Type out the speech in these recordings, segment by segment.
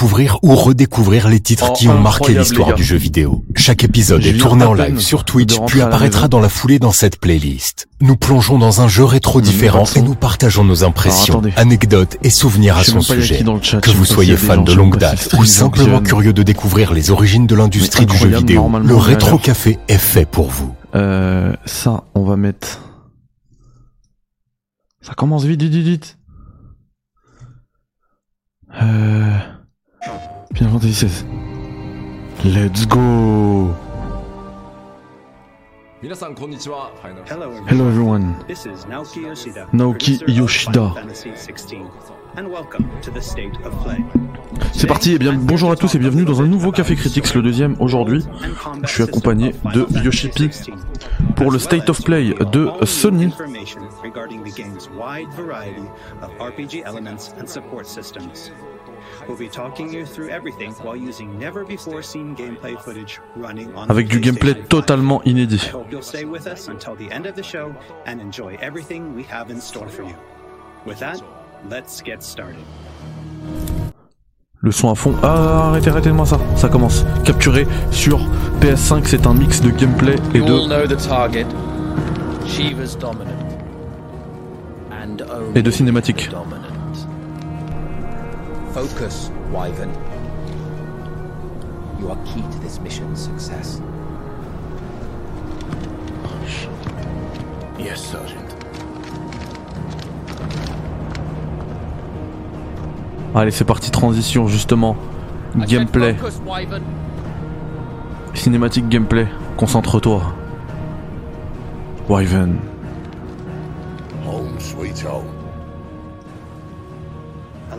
découvrir ou redécouvrir les titres Oh, qui ont marqué l'histoire du jeu vidéo. Chaque épisode est tourné en live sur Twitch puis apparaîtra dans la foulée dans cette playlist. Nous plongeons dans un jeu rétro différent et nous partageons nos impressions, anecdotes et souvenirs à son sujet. chat, Que vous soyez fan de longue date ou simplement curieux de découvrir les origines de l'industrie du jeu vidéo, le Rétro. Café est fait pour vous. Euh, ça, on va mettre. Ça commence vite, vite, vite, vite. Euh. Final Fantasy XVI. Let's go! Hello everyone. This is Naoki Yoshida, Naoki Yoshida. C'est parti, et bien bonjour à tous et bienvenue dans un nouveau Café Critics, le deuxième aujourd'hui. Je suis accompagné de Yoshipi pour le State of Play de Sony. Avec the du gameplay PlayStation 5. totalement inédit. I hope you'll stay with us until the end of the show and enjoy everything we have in store for you. With that, let's get started. Le son à fond. Ah, arrêtez, arrêtez-moi ça. Ça commence. Capturé sur PS5, c'est un mix de gameplay et de, et de cinématique. Focus, Wyvern. You are key to this mission's success. Yes, Sergeant. Allez, c'est parti, transition justement. Gameplay, cinématique gameplay. Concentre-toi. Wyvern. Home sweet home.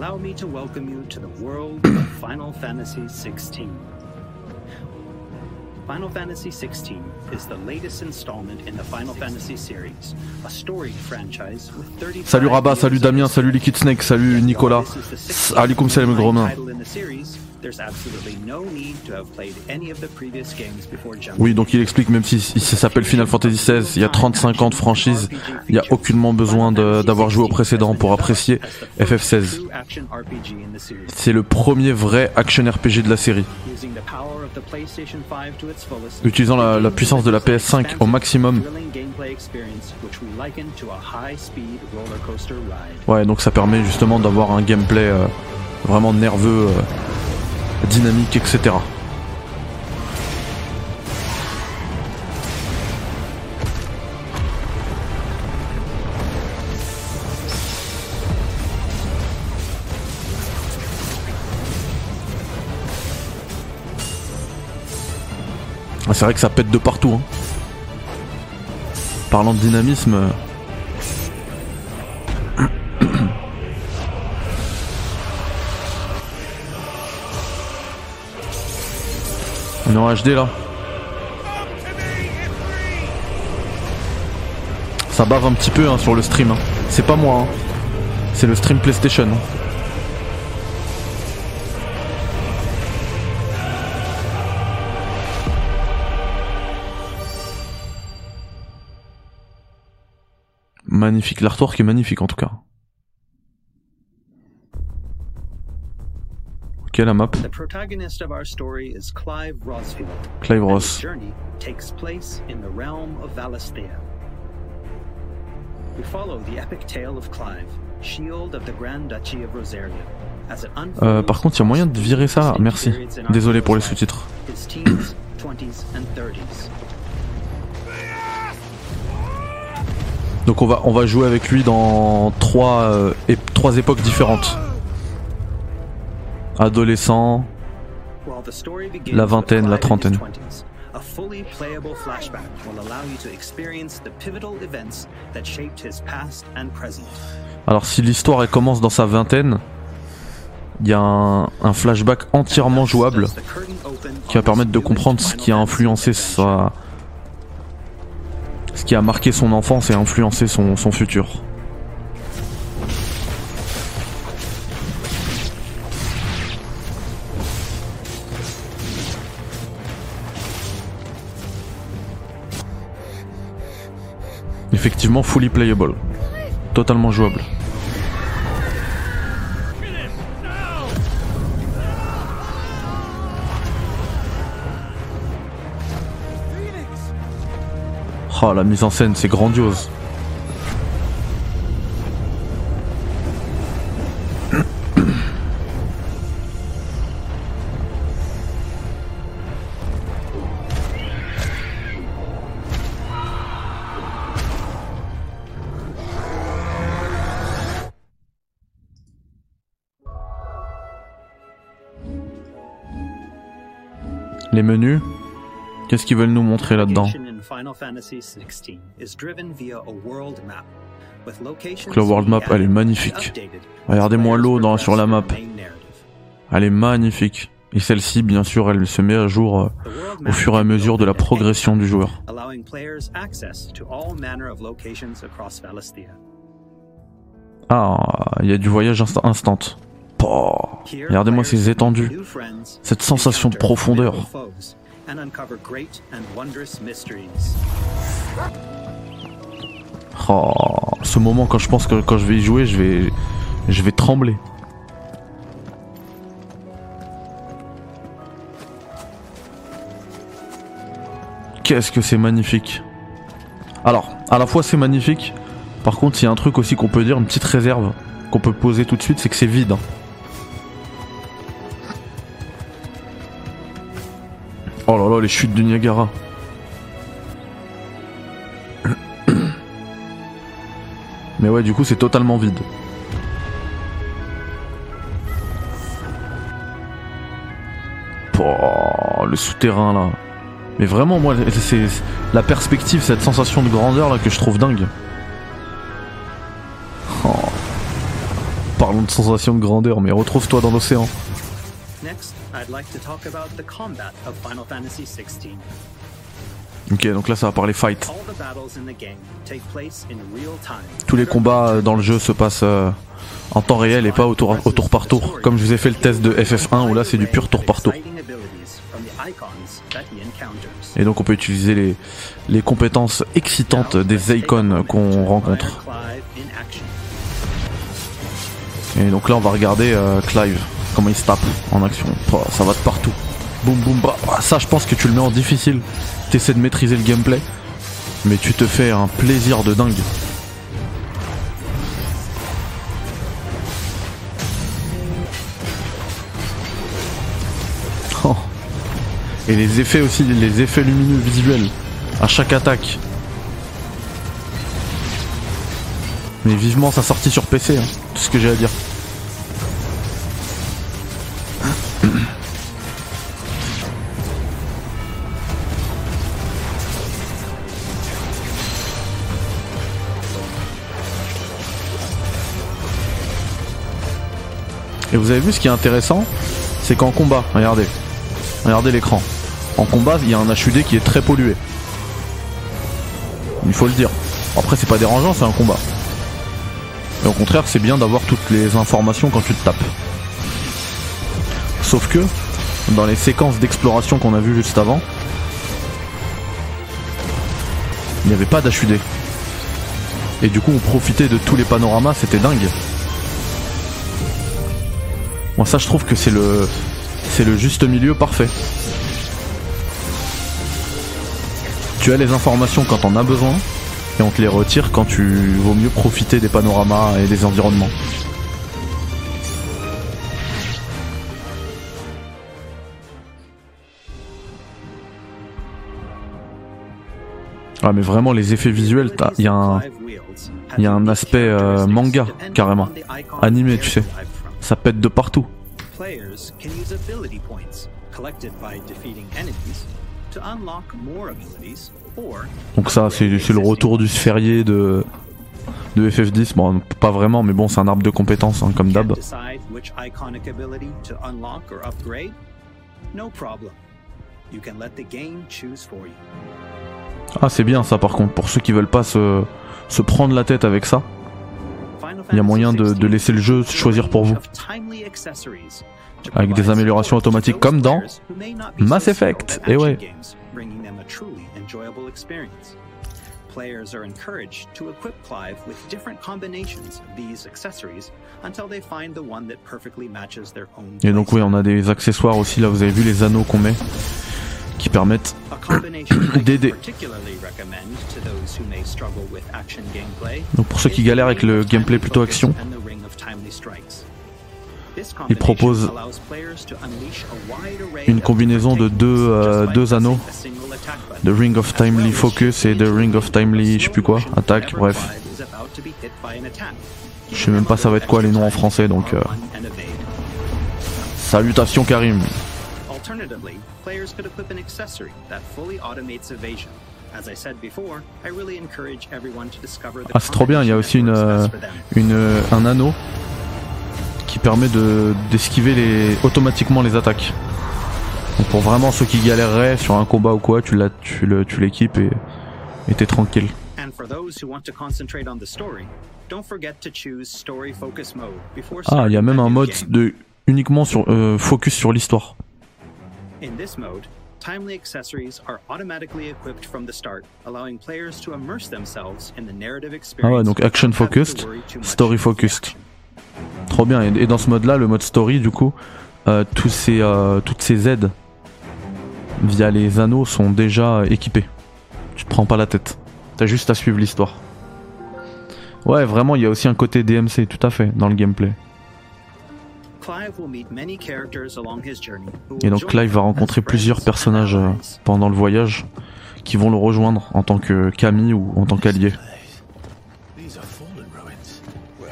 Allow me to welcome you to the world of Final Fantasy XVI. Final Fantasy XVI is the latest installment in the Final Fantasy series, a storied franchise with 35 Salut Rabat, salut Damien, salut Liquid Snake, salut Nicolas. this is the 16th Alaikum salam Romain. title in the series, There's absolutely no need to have played any of the previous games before jumping. Oui, donc il explique, même si, ça s'appelle Final Fantasy XVI, il y a 35 ans de franchise, il n'y a aucunement besoin d'avoir joué au précédent pour apprécier FF16. C'est le premier vrai action RPG de la série. Utilisant la, puissance de la PS5 au maximum. Ouais, donc ça permet justement d'avoir un gameplay euh, vraiment nerveux, euh, dynamique, etc. C'est vrai que ça pète de partout. hein. Parlant de dynamisme. euh, On est en HD là. Ça bave un petit peu hein, sur le stream. hein. C'est pas moi. C'est le stream PlayStation. Magnifique. L'artwork est magnifique en tout cas. Ok la map. The protagonist of our story is Clive his Ross. journey takes place in the realm of Valisthea. We follow the epic tale of Clive, Shield of the Grand Duchy of Rosaria. As it unfolds Euh, par contre, il y a moyen de virer ça. Merci. Désolé pour les sous-titres. Donc on va on va jouer avec lui dans trois euh, ép- trois époques différentes. Adolescent. La vingtaine, la trentaine. 20s, a fully playable flashback will allow you to experience the pivotal events that shaped his past and present. Alors si l'histoire commence dans sa vingtaine, il y a un, un flashback entièrement jouable qui va permettre de comprendre ce qui a influencé sa ce qui a marqué son enfance et influencé son, son futur. Effectivement, fully playable. Totalement jouable. Oh, la mise en scène, c'est grandiose. Les menus, qu'est-ce qu'ils veulent nous montrer là-dedans? Final Fantasy XVI is driven via a world map, Donc la world map, elle est magnifique. Regardez-moi l'eau dans- sur la map. Elle est magnifique. Et celle-ci, bien sûr, elle se met à jour euh, au fur et à mesure de la progression du joueur. Ah, il y a du voyage insta- instant. Regardez-moi ces étendues. Cette sensation de profondeur. Oh, ce moment quand je pense que quand je vais y jouer, je vais, je vais trembler. Qu'est-ce que c'est magnifique. Alors, à la fois c'est magnifique, par contre il y a un truc aussi qu'on peut dire, une petite réserve qu'on peut poser tout de suite, c'est que c'est vide. hein. Oh là là, les chutes du Niagara. Mais ouais, du coup, c'est totalement vide. Pouah, le souterrain là. Mais vraiment, moi, c'est la perspective, cette sensation de grandeur là que je trouve dingue. Oh. Parlons de sensation de grandeur, mais retrouve-toi dans l'océan. Next, I'd like to talk about the combat of Final Fantasy XVI. Ok, donc là, ça va parler fight. Tous les combats euh, dans le jeu se passent euh, en temps réel et pas au tour, au tour par tour. Comme je vous ai fait le test de FF1 où là, c'est du pur tour par tour. Et donc on peut utiliser les, les compétences excitantes des icons qu'on rencontre. Et donc là on va regarder euh, Clive, comment il se tape en action. Oh, ça va de partout. Boum boum bah. Ah, Ça je pense que tu le mets en difficile. T'essaies de maîtriser le gameplay. Mais tu te fais un plaisir de dingue. Oh. Et les effets aussi, les effets lumineux visuels à chaque attaque. Mais vivement sa sortie sur PC, hein, tout ce que j'ai à dire. Et vous avez vu ce qui est intéressant? C'est qu'en combat, regardez, regardez l'écran. En combat, il y a un HUD qui est très pollué. Il faut le dire. Après, c'est pas dérangeant, c'est un combat. Et au contraire, c'est bien d'avoir toutes les informations quand tu te tapes. Sauf que, dans les séquences d'exploration qu'on a vues juste avant, il n'y avait pas d'HUD. Et du coup, on profitait de tous les panoramas, c'était dingue. Moi, ça, je trouve que c'est le, c'est le juste milieu parfait. Tu as les informations quand on a besoin, et on te les retire quand tu vaut mieux profiter des panoramas et des environnements. Ah mais vraiment les effets visuels, il y a un, il y a un aspect, euh, manga, carrément. Animé, tu sais. Ça pète de partout. Players can use ability points collected by defeating enemies to unlock more abilities or Donc ça c'est le retour du sphérié de de FF10. Bon pas vraiment mais bon c'est un arbre de compétences hein, comme d'hab. decide which iconic ability to unlock or upgrade? No problem. You can let the game choose for you. Ah c'est bien ça par contre pour ceux qui veulent pas se se prendre la tête avec ça. Il y a moyen de- laisser le jeu choisir pour vous. Avec des améliorations automatiques comme dans Mass Effect. at Eh ouais. Et donc oui on a des accessoires aussi là vous avez vu les anneaux qu'on met qui permettent dés. Donc pour ceux qui galèrent avec le gameplay plutôt action, il propose une combinaison de deux, euh, deux anneaux, de Ring of Timely Focus et de Ring of Timely je sais plus quoi, attaque, bref. Je sais même pas ça va être quoi les noms en français donc... Euh... Salutations Karim players could equip an accessory that fully automates evasion. As I said before, I really encourage everyone to discover the Ah c'est trop bien, il y a aussi une, une, un anneau qui permet de d'esquiver les automatiquement les attaques. Donc pour vraiment ceux qui galéreraient sur un combat ou quoi, tu l'as tu le tu l'équipes et et t'es tranquille. And for those who want to concentrate on the story, don't forget to choose story focus mode before Ah, il y a même un mode de uniquement sur euh, focus sur l'histoire. In this mode, timely accessories are automatically equipped from the start, allowing players to immerse themselves in the narrative experience. Ah ouais, donc action focused, story focused. Trop bien. Et, et dans ce mode-là, le mode story, du coup, euh, tous ces, euh, toutes ces aides via les anneaux sont déjà équipées. Tu te prends pas la tête. T'as juste à suivre l'histoire. Ouais, vraiment, il y a aussi un côté DMC, tout à fait, dans le gameplay. Et donc Clive va rencontrer plusieurs personnages euh, pendant le voyage qui vont le rejoindre en tant que Camille ou en tant qu'allié. These are fallen ruins. Well,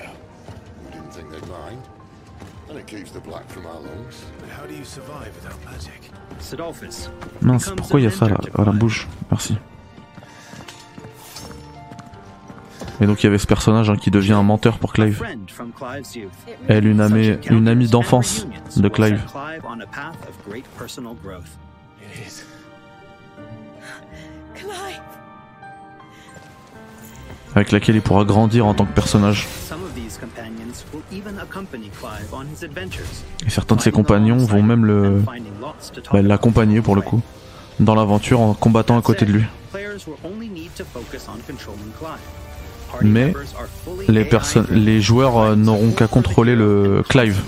we didn't think they'd mind. And it keeps the black from our lungs. But how do you survive without magic? Sidolphus. Mince, pourquoi il y a ça là, mentor to à la bouche? Merci. Et donc il y avait ce personnage hein, qui devient un menteur pour Clive. Elle, une amie, une amie d'enfance de Clive. avec laquelle il pourra grandir en tant que personnage. Et certains de ses compagnons vont même le bah, l'accompagner pour le coup dans l'aventure en combattant à côté de lui. Mais les joueurs euh, n'auront qu'à contrôler le Clive.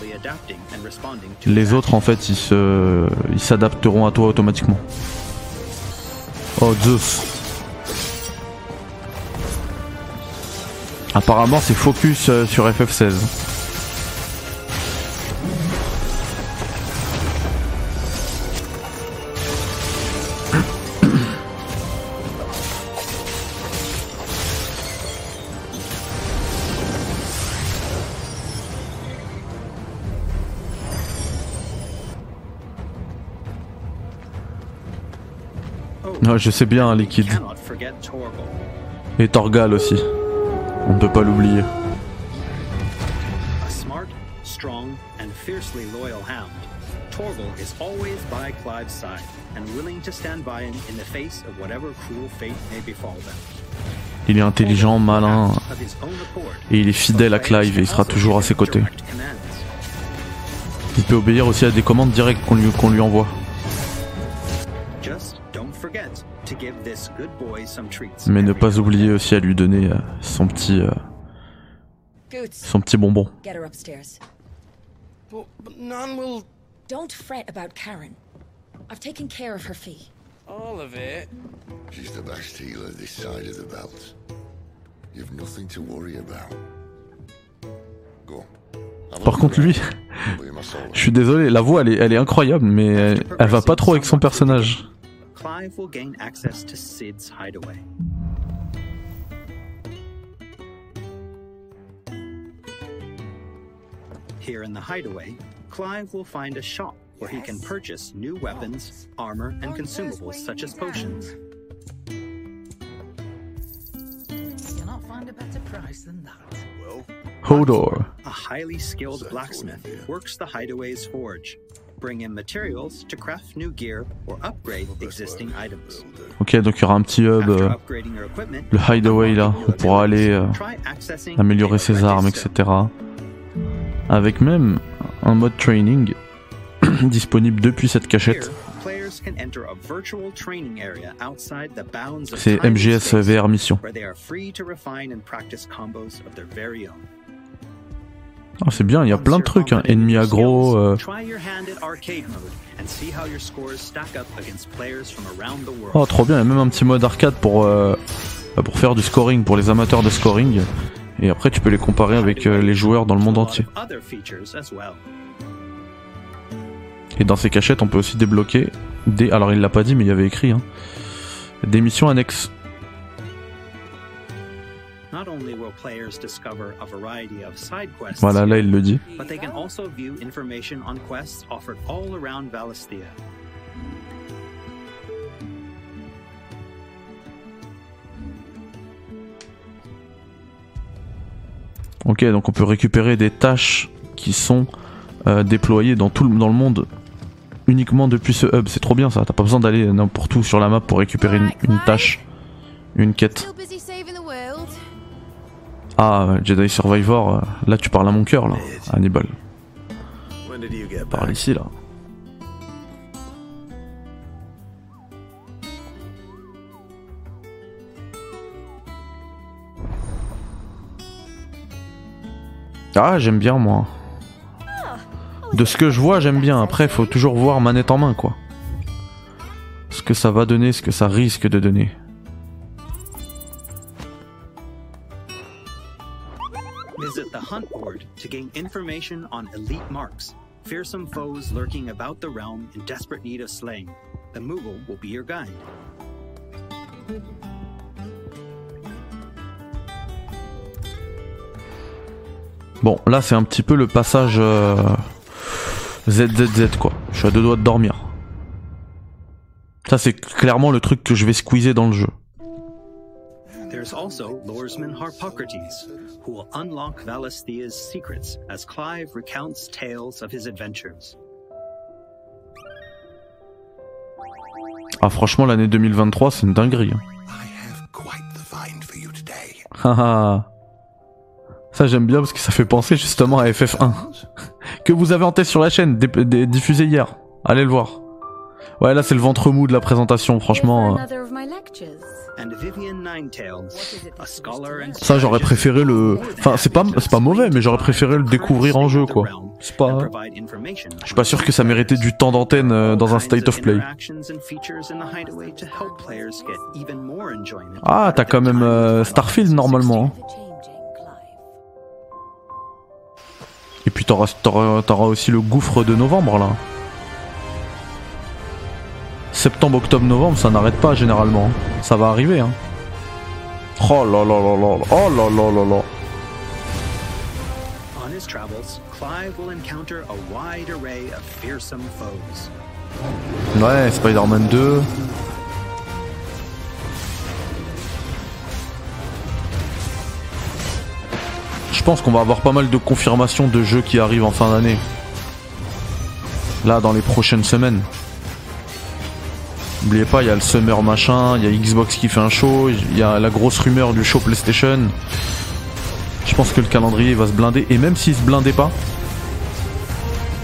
Les autres en fait ils se ils s'adapteront à toi automatiquement. Oh Zeus. Apparemment c'est focus euh, sur FF16. Ouais, je sais bien, Liquid. cannot forget Torgal. Et Torgal aussi. On ne peut pas l'oublier. A smart, strong, and fiercely loyal hound, Torgal is always by Clive's side and willing to stand by him in the face of whatever cruel fate may befall them. Il est intelligent, malin, et il est fidèle à Clive et il sera toujours à ses côtés. Il peut obéir aussi à des commandes directes qu'on lui, qu'on lui envoie. Mais ne pas oublier aussi à lui donner euh, son petit, euh, son petit bonbon. get her upstairs. But, but none will. Don't fret about Karen. I've taken care of her fee. All of it. She's the best healer this side of the belt. You've nothing to worry about. Go. Have a Par contre lui, je suis désolé, la voix elle est, elle est incroyable, mais elle, elle va pas trop avec son personnage. Clive will gain access to Sid's hideaway. Here in the hideaway, Clive will find a shop where he can purchase new weapons, armor, and consumables such as potions. You'll not find a better price than that. Well, Hodor. A highly skilled blacksmith works the hideaway's forge, bring in materials to craft new gear or upgrade existing items. Ok, donc il y aura un petit hub, euh, le hideaway là, on pourra aller euh, améliorer the ses armes, etc. Avec même un mode training disponible depuis cette cachette. C'est MGS VR Mission. Ah, c'est bien, il y a plein de trucs. Hein. Ennemi aggro. euh. Oh, trop bien. Il y a même un petit mode arcade pour, euh, bah, pour faire du scoring, pour les amateurs de scoring. Et après, tu peux les comparer avec euh, les joueurs dans le monde entier. Et dans ces cachettes, on peut aussi débloquer des. Alors, il l'a pas dit, mais il y avait écrit. Hein, des missions annexes. Voilà, là, il le dit. but they can also view information on quests offered all around Valisthea. Ok, donc on peut récupérer des tâches qui sont euh, déployées dans tout le, dans le monde uniquement depuis ce hub. C'est trop bien ça. T'as pas besoin d'aller n'importe où sur la map pour récupérer une, une tâche, une quête. Ah, Jedi Survivor, euh, là tu parles à mon cœur là, Hannibal. Parle ici là. Ah, j'aime bien moi. De ce que je vois, j'aime bien. Après, faut toujours voir manette en main quoi. Ce que ça va donner, ce que ça risque de donner. Hunt board to gain information on elite marks, fearsome foes lurking about the realm in desperate need of slaying. The Moogle will be your guide. Bon, là c'est un petit peu le passage euh, ZZZ quoi. Je suis à deux doigts de dormir. Ça c'est clairement le truc que je vais squeezer dans le jeu. There's also Loresman Harpocrates, who will unlock Valisthea's secrets as Clive recounts tales of his adventures. Ah franchement l'année 2023 c'est une dinguerie. hein. Haha. ça j'aime bien parce que ça fait penser justement à FF1 que vous avez en test sur la chaîne, diffusé hier. Allez le voir. Ouais là c'est le ventre mou de la présentation franchement. euh. Ça j'aurais préféré le... Enfin c'est pas, c'est pas mauvais mais j'aurais préféré le découvrir en jeu quoi. C'est pas... Je suis pas sûr que ça méritait du temps d'antenne euh, dans un state of play. interactions and features in the hideaway to help players get even more enjoyment. Ah t'as quand même euh, Starfield normalement. hein. Et puis t'auras, t'auras, t'auras aussi le gouffre de novembre là. Septembre, octobre, novembre, ça n'arrête pas généralement. Ça va arriver hein. Oh là là là là, oh là là là là. On his travels, Clive will encounter a wide array of fearsome foes. Ouais, Spider-Man 2. Je pense qu'on va avoir pas mal de confirmations de jeux qui arrivent en fin d'année. Là, dans les prochaines semaines. N'oubliez pas, il y a le Summer machin, il y a Xbox qui fait un show, il y a la grosse rumeur du show PlayStation. Je pense que le calendrier va se blinder, et même s'il se blindait pas,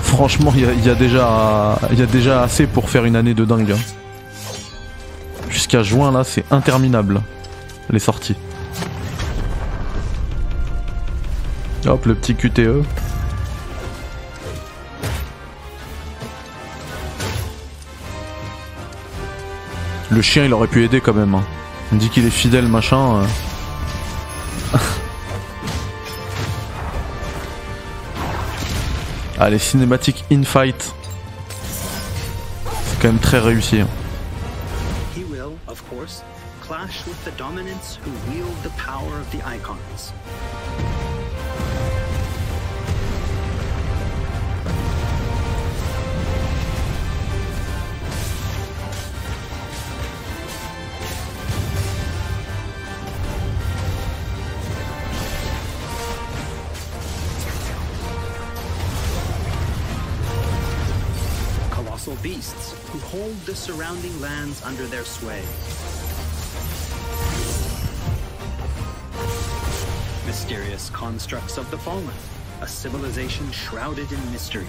franchement, il y a, y a déjà, assez pour faire une année de dingue. hein. Jusqu'à juin, là, c'est interminable, les sorties. Hop, le petit. QTE. Le chien, il aurait pu aider quand même. hein. On dit qu'il est fidèle, machin. euh. Ah, les cinématiques in-fight. C'est quand même très réussi. hein. He will, of course, clash with the dominants who wield the power of. Who hold the surrounding lands under their sway. Mysterious constructs of the fallen, a civilization shrouded in mystery.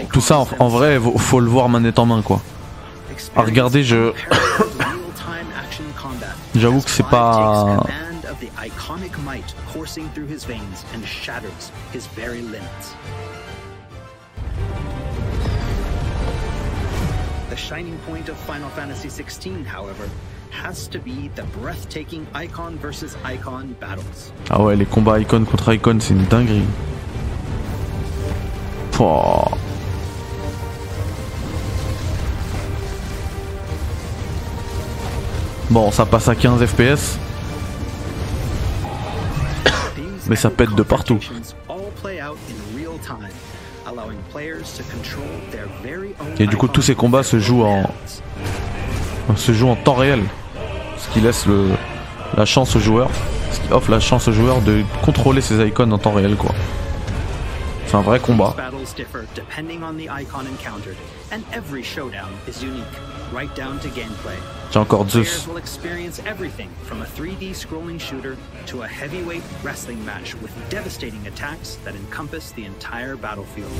Bon, tout ça en, en vrai, faut, faut le voir manette en main quoi. À regarder, je. J'avoue que c'est pas. takes command of the iconic might coursing through his veins and shatters his very limits. The shining point of Final Fantasy XVI, however, has to be the breathtaking icon versus icon battles. Ah ouais, les combats icon contre icon, c'est une dinguerie. Pouah. Bon, ça passe à 15 FPS. Mais ça pète de partout. Et du coup, tous ces combats se jouent en, se jouent en temps réel. Ce qui laisse le, la chance aux joueurs, ce qui offre la chance aux joueurs de contrôler ces icônes en temps réel, quoi. C'est un vrai combat. J'ai encore Players Zeus. will experience everything from a 3D scrolling shooter to a heavyweight wrestling match with devastating attacks that encompass the entire battlefield.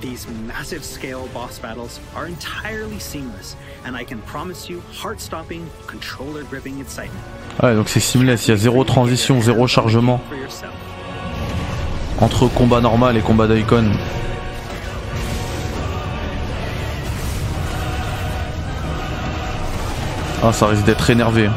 These massive scale boss battles are entirely seamless, and I can promise you heart stopping, controller gripping excitement. Ouais, donc c'est seamless, il y a zéro transition, zéro chargement. Entre combat normal et combat d'icon. Ah, ça risque d'être énervé.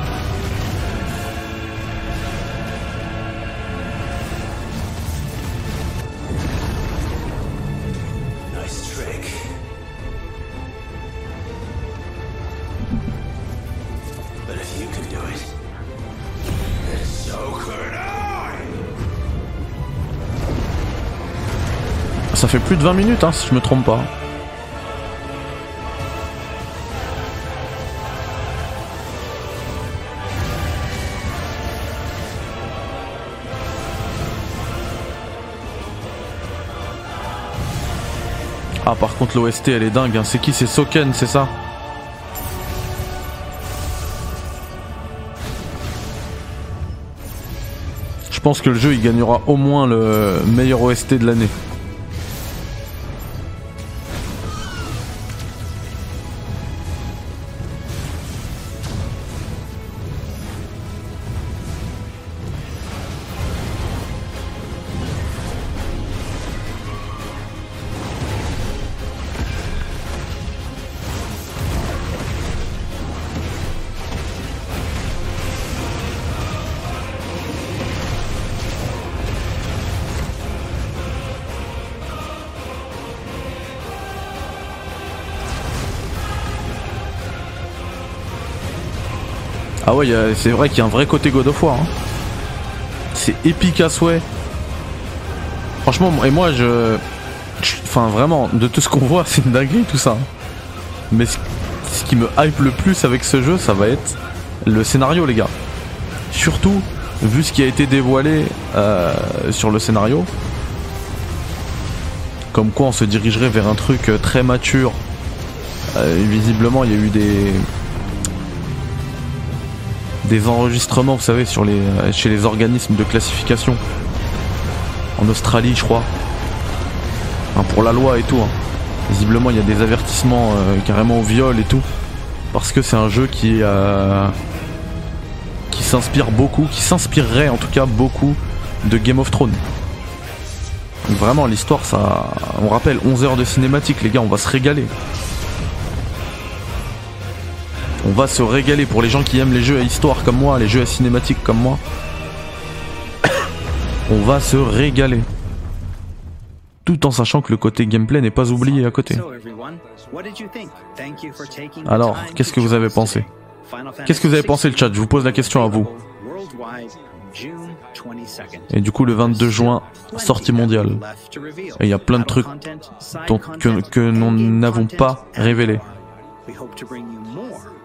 De 20 minutes, hein, si je me trompe pas. Ah, par contre, l'OST elle est dingue. hein. C'est qui? C'est Soken, c'est ça? Je pense que le jeu il gagnera au moins le meilleur OST de l'année. Ah ouais, c'est vrai qu'il y a un vrai côté God of War. hein. C'est épique à souhait. Franchement, et moi je. Enfin, vraiment, de tout ce qu'on voit, c'est une dinguerie tout ça. Mais ce, ce qui me hype le plus avec ce jeu, ça va être le scénario, les gars. Surtout, vu ce qui a été dévoilé euh, sur le scénario. Comme quoi on se dirigerait vers un truc euh, très mature. Euh, visiblement, il y a eu des des enregistrements, vous savez, sur les, euh, chez les organismes de classification. En Australie, je crois. Pour la loi et tout. hein. Visiblement, il y a des avertissements euh, carrément au viol et tout. Parce que c'est un jeu qui, euh, qui s'inspire beaucoup, qui s'inspirerait en tout cas beaucoup de Game of Thrones. Vraiment, l'histoire, ça. On rappelle 11 heures de cinématique, les gars, on va se régaler. On va se régaler pour les gens qui aiment les jeux à histoire comme moi, les jeux à cinématique comme moi. On va se régaler. Tout en sachant que le côté gameplay n'est pas oublié à côté. Alors, qu'est-ce que vous avez pensé? Qu'est-ce que vous avez pensé le chat? Je vous pose la question à vous. Worldwide, June 22nd. Et du coup, le 22 juin, sortie mondiale. Et il y a plein de trucs dont- que, que nous n'avons pas and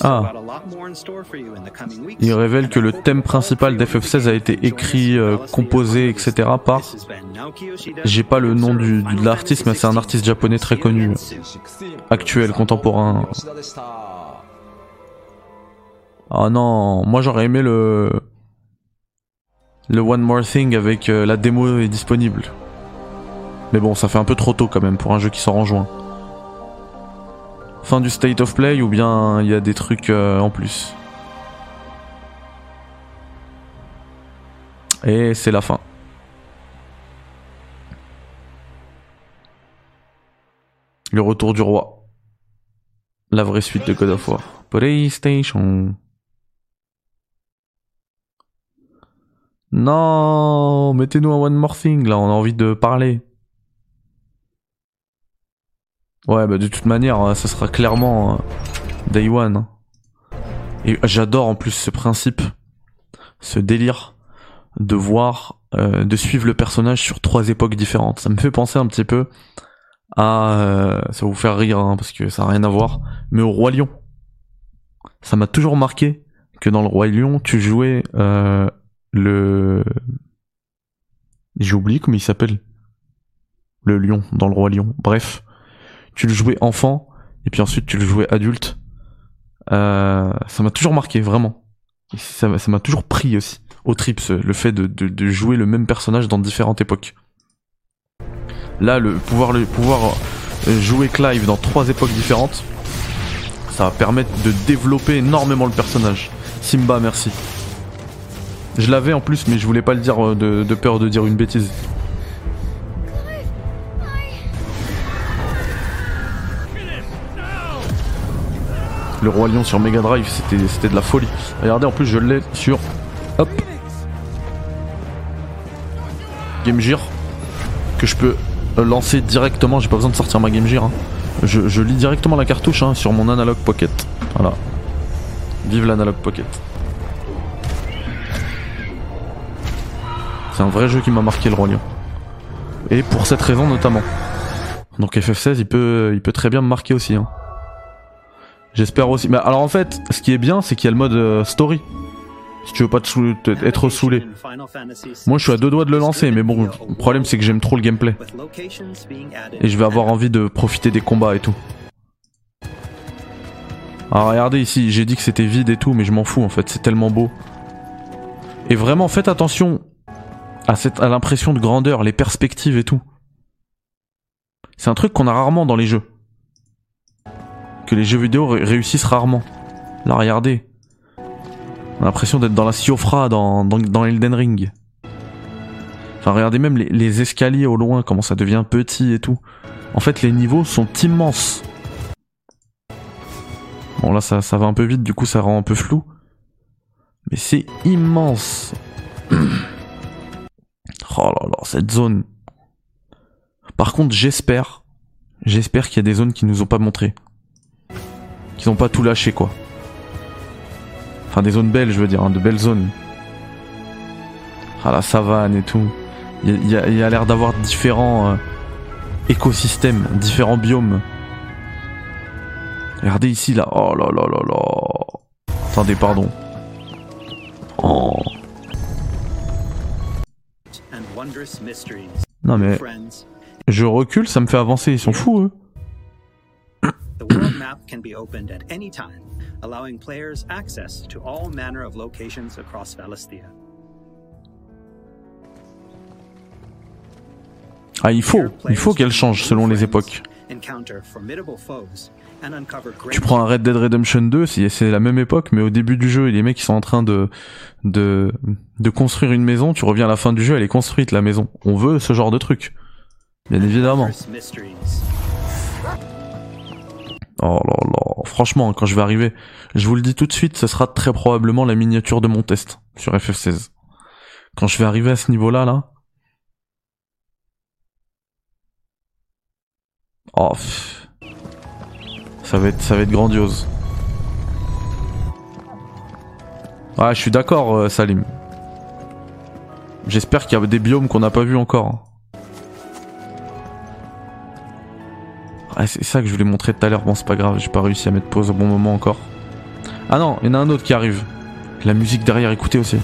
Ah. Il révèle que le thème principal three of you d'FF16 a été écrit, euh, composé, etc. par. J'ai pas le nom du, de l'artiste, mais c'est un artiste japonais très connu, actuel, contemporain. Ah non, moi j'aurais aimé le le One More Thing avec euh, la démo est disponible. Mais bon, ça fait un peu trop tôt quand même pour un jeu qui sort en juin. Fin du State of Play ou bien il y a des trucs euh, en plus. Et c'est la fin. Le retour du roi. La vraie suite de God of War. PlayStation. Non, mettez-nous un One More Thing, là, on a envie de parler. Ouais, bah de toute manière, ça sera clairement euh, Day One. hein. Et j'adore en plus ce principe, ce délire de voir, euh, de suivre le personnage sur trois époques différentes. Ça me fait penser un petit peu à, euh, ça va vous faire rire hein, parce que ça n'a rien à voir, mais au Roi Lion. Ça m'a toujours marqué que dans le Roi Lion, tu jouais euh, le, j'ai oublié comment il s'appelle, le lion dans le Roi Lion. Bref, tu le jouais enfant et puis ensuite tu le jouais adulte. Euh, ça m'a toujours marqué vraiment. Ça m'a toujours pris aussi au trips le fait de, jouer le même personnage dans différentes époques. Là, le pouvoir le pouvoir euh, jouer Clive dans trois époques différentes, ça va permettre de développer énormément le personnage. Simba, merci. Je l'avais en plus, mais je voulais pas le dire euh, de peur de dire une bêtise. Le Roi Lion sur Mega Drive, c'était de la folie. Regardez, en plus, je l'ai sur. Game Gear. Que je peux euh, lancer directement. J'ai pas besoin de sortir ma Game Gear. hein. Je, je lis directement la cartouche hein, sur mon Analog Pocket. Voilà. Vive l'Analog Pocket. C'est un vrai jeu qui m'a marqué le Roi Lion. Et pour cette raison notamment. Donc FF16 il peut, il peut très bien me marquer aussi. hein. J'espère aussi. Mais alors en fait, ce qui est bien, c'est qu'il y a le mode euh, story. Si tu veux pas te être saoulé. Moi je suis à deux doigts de le lancer, mais bon, le problème c'est que j'aime trop le gameplay. Et je vais avoir envie de profiter des combats et tout. Alors regardez ici, j'ai dit que c'était vide et tout, mais je m'en fous en fait, c'est tellement beau. Et vraiment, faites attention à, cette, à l'impression de grandeur, les perspectives et tout. C'est un truc qu'on a rarement dans les jeux. Les jeux vidéo ré- réussissent rarement. Là, regardez. On a l'impression d'être dans la Siofra dans, dans, Elden Ring. Enfin, regardez même les, escaliers au loin, comment ça devient petit et tout. En fait, les niveaux sont immenses. Bon, là, ça, ça va un peu vite, du coup, ça rend un peu flou. Mais c'est immense. oh là là, cette zone. Par contre, j'espère, j'espère qu'il y a des zones qui nous ont pas montré. Qu'ils ont pas tout lâché, quoi. Enfin, des zones belles, je veux dire, hein, de belles zones. Ah, la savane et tout. Il y a, y l'air d'avoir différents euh, écosystèmes, différents biomes. Regardez ici, là. Oh là là là là. Attendez, pardon. Oh. Non mais je recule, ça me fait avancer, ils sont fous eux. The world map can be opened at any time, allowing players access to all manner of locations across Valisthea. Ah il faut, il faut qu'elle change selon les époques. Tu prends un Red Dead Redemption 2, c'est la même époque, mais au début du jeu, les mecs ils sont en train de, de, de construire une maison, tu reviens à la fin du jeu, elle est construite la maison. On veut ce genre de truc. Bien évidemment. Oh là là, franchement, quand je vais arriver, je vous le dis tout de suite, ce sera très probablement la miniature de mon test sur FF16. Quand je vais arriver à ce niveau-là, là. Oh, ça va être, ça va être grandiose. Ouais, je suis d'accord, euh, Salim. J'espère qu'il y a des biomes qu'on n'a pas vu encore. Ah, c'est ça que je voulais montrer tout à l'heure. Bon, c'est pas grave, j'ai pas réussi à mettre pause au bon moment encore. Ah non, il y en a un autre qui arrive. La musique derrière, écoutez aussi.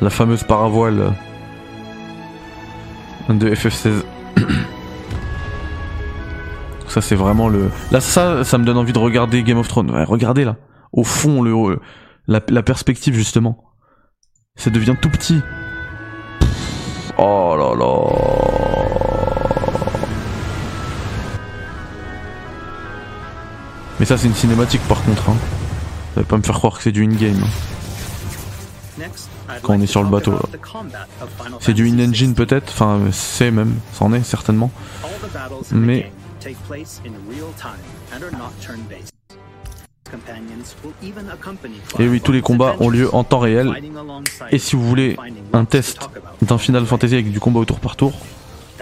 La fameuse paravoile de FF16. ça c'est vraiment le... Là ça, ça me donne envie de regarder Game of Thrones. Ouais, regardez là. Au fond, le, la, la perspective justement. Ça devient tout petit. Oh là là. Mais ça c'est une cinématique par contre. Hein. Ça va pas me faire croire que c'est du in-game. hein. Quand on est sur le bateau. là. C'est du in-engine peut-être, enfin c'est même, c'en est certainement. Mais Et oui, tous les combats ont lieu en temps réel. Et si vous voulez un test d'un Final Fantasy avec du combat au tour par tour,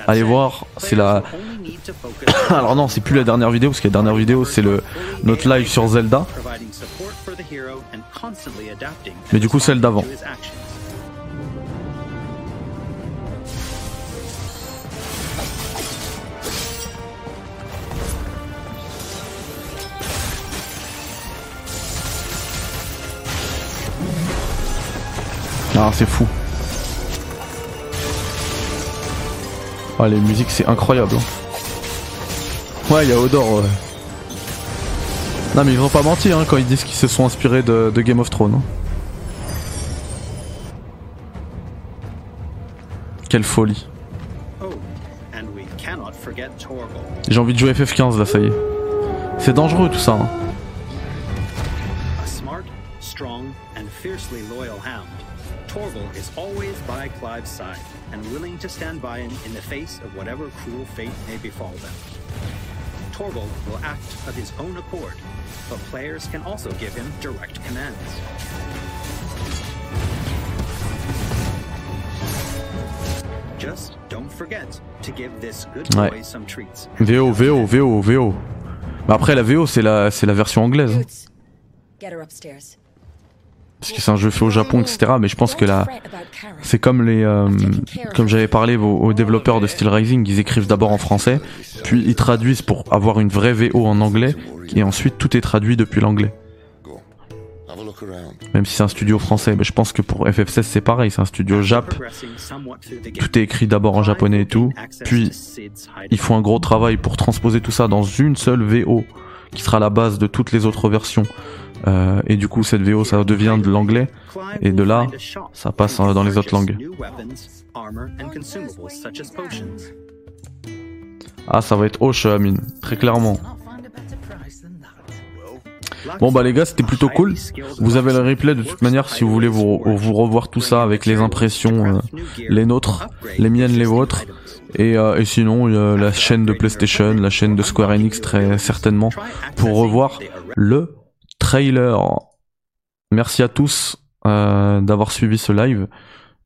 allez voir, c'est la... Alors non, c'est plus la dernière vidéo, parce que la dernière vidéo c'est le notre live sur Zelda. Mais du coup celle d'avant. Ah c'est fou. Ah les musiques c'est incroyable. hein. Ouais il y a Odor. Non mais ils vont pas mentir hein, quand ils disent qu'ils se sont inspirés de, Game of Thrones. hein. Quelle folie. J'ai envie de jouer FF15 là ça y est. C'est dangereux tout ça. hein. A smart, strong, and fiercely loyal hound, Torval is always by Clive's side and willing to stand by him in the face of whatever cruel fate may befall them. Torval will act of his own accord, but players can also give him direct commands. Just don't forget to give this good Ouais. boy some treats. VO, VO, VO, VO. Mais après la VO c'est la, c'est la version anglaise. Boots, get her upstairs. Parce que c'est un jeu fait au Japon, etc. Mais je pense que là, c'est comme les, euh, comme j'avais parlé aux, aux développeurs de Steel Rising, ils écrivent d'abord en français, puis ils traduisent pour avoir une vraie VO en anglais, et ensuite tout est traduit depuis l'anglais. Même si c'est un studio français, mais je pense que pour FF16 c'est pareil, c'est un studio Jap. Tout est écrit d'abord en japonais et tout, puis ils font un gros travail pour transposer tout ça dans une seule VO, qui sera la base de toutes les autres versions. Euh, et du coup, cette VO, ça devient de l'anglais, et de là, ça passe euh, dans les autres langues. Ah, ça va être Hoche, Amine, très clairement. Bon bah les gars c'était plutôt cool. Vous avez le replay de toute manière si vous voulez vous, revoir tout ça avec les impressions, euh, les nôtres, les miennes, les vôtres. Et, euh, et sinon la chaîne de PlayStation, la chaîne de Square Enix très certainement pour revoir le trailer. Merci à tous euh, d'avoir suivi ce live.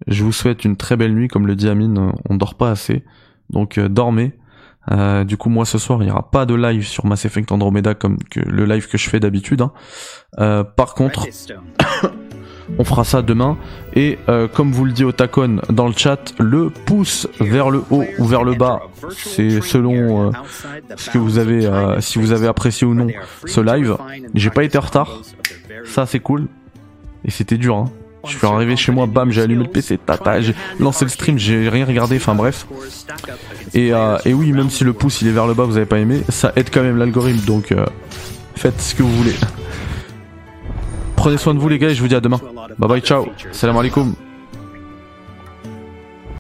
Je vous souhaite une très belle nuit comme le dit Amine, on dort pas assez. Donc euh, dormez. Euh, du coup, moi ce soir, il n'y aura pas de live sur Mass Effect Andromeda comme le live que je fais d'habitude. hein. Euh, par contre, on fera ça demain. Et euh, comme vous le dit Otakon dans le chat, le pouce vers le haut ou vers le bas, c'est selon euh, ce que vous avez, euh, si vous avez apprécié ou non ce live. J'ai pas été en retard, ça c'est cool. Et c'était dur. Hein. Je suis arrivé chez moi, bam, j'ai allumé le PC, tata, j'ai lancé le stream, j'ai rien regardé, enfin bref. Et, euh, et oui, même si le pouce il est vers le bas, vous avez pas aimé, ça aide quand même l'algorithme, donc euh, faites ce que vous voulez. Prenez soin de vous les gars et je vous dis à demain. Bye bye, ciao, salam alaikum.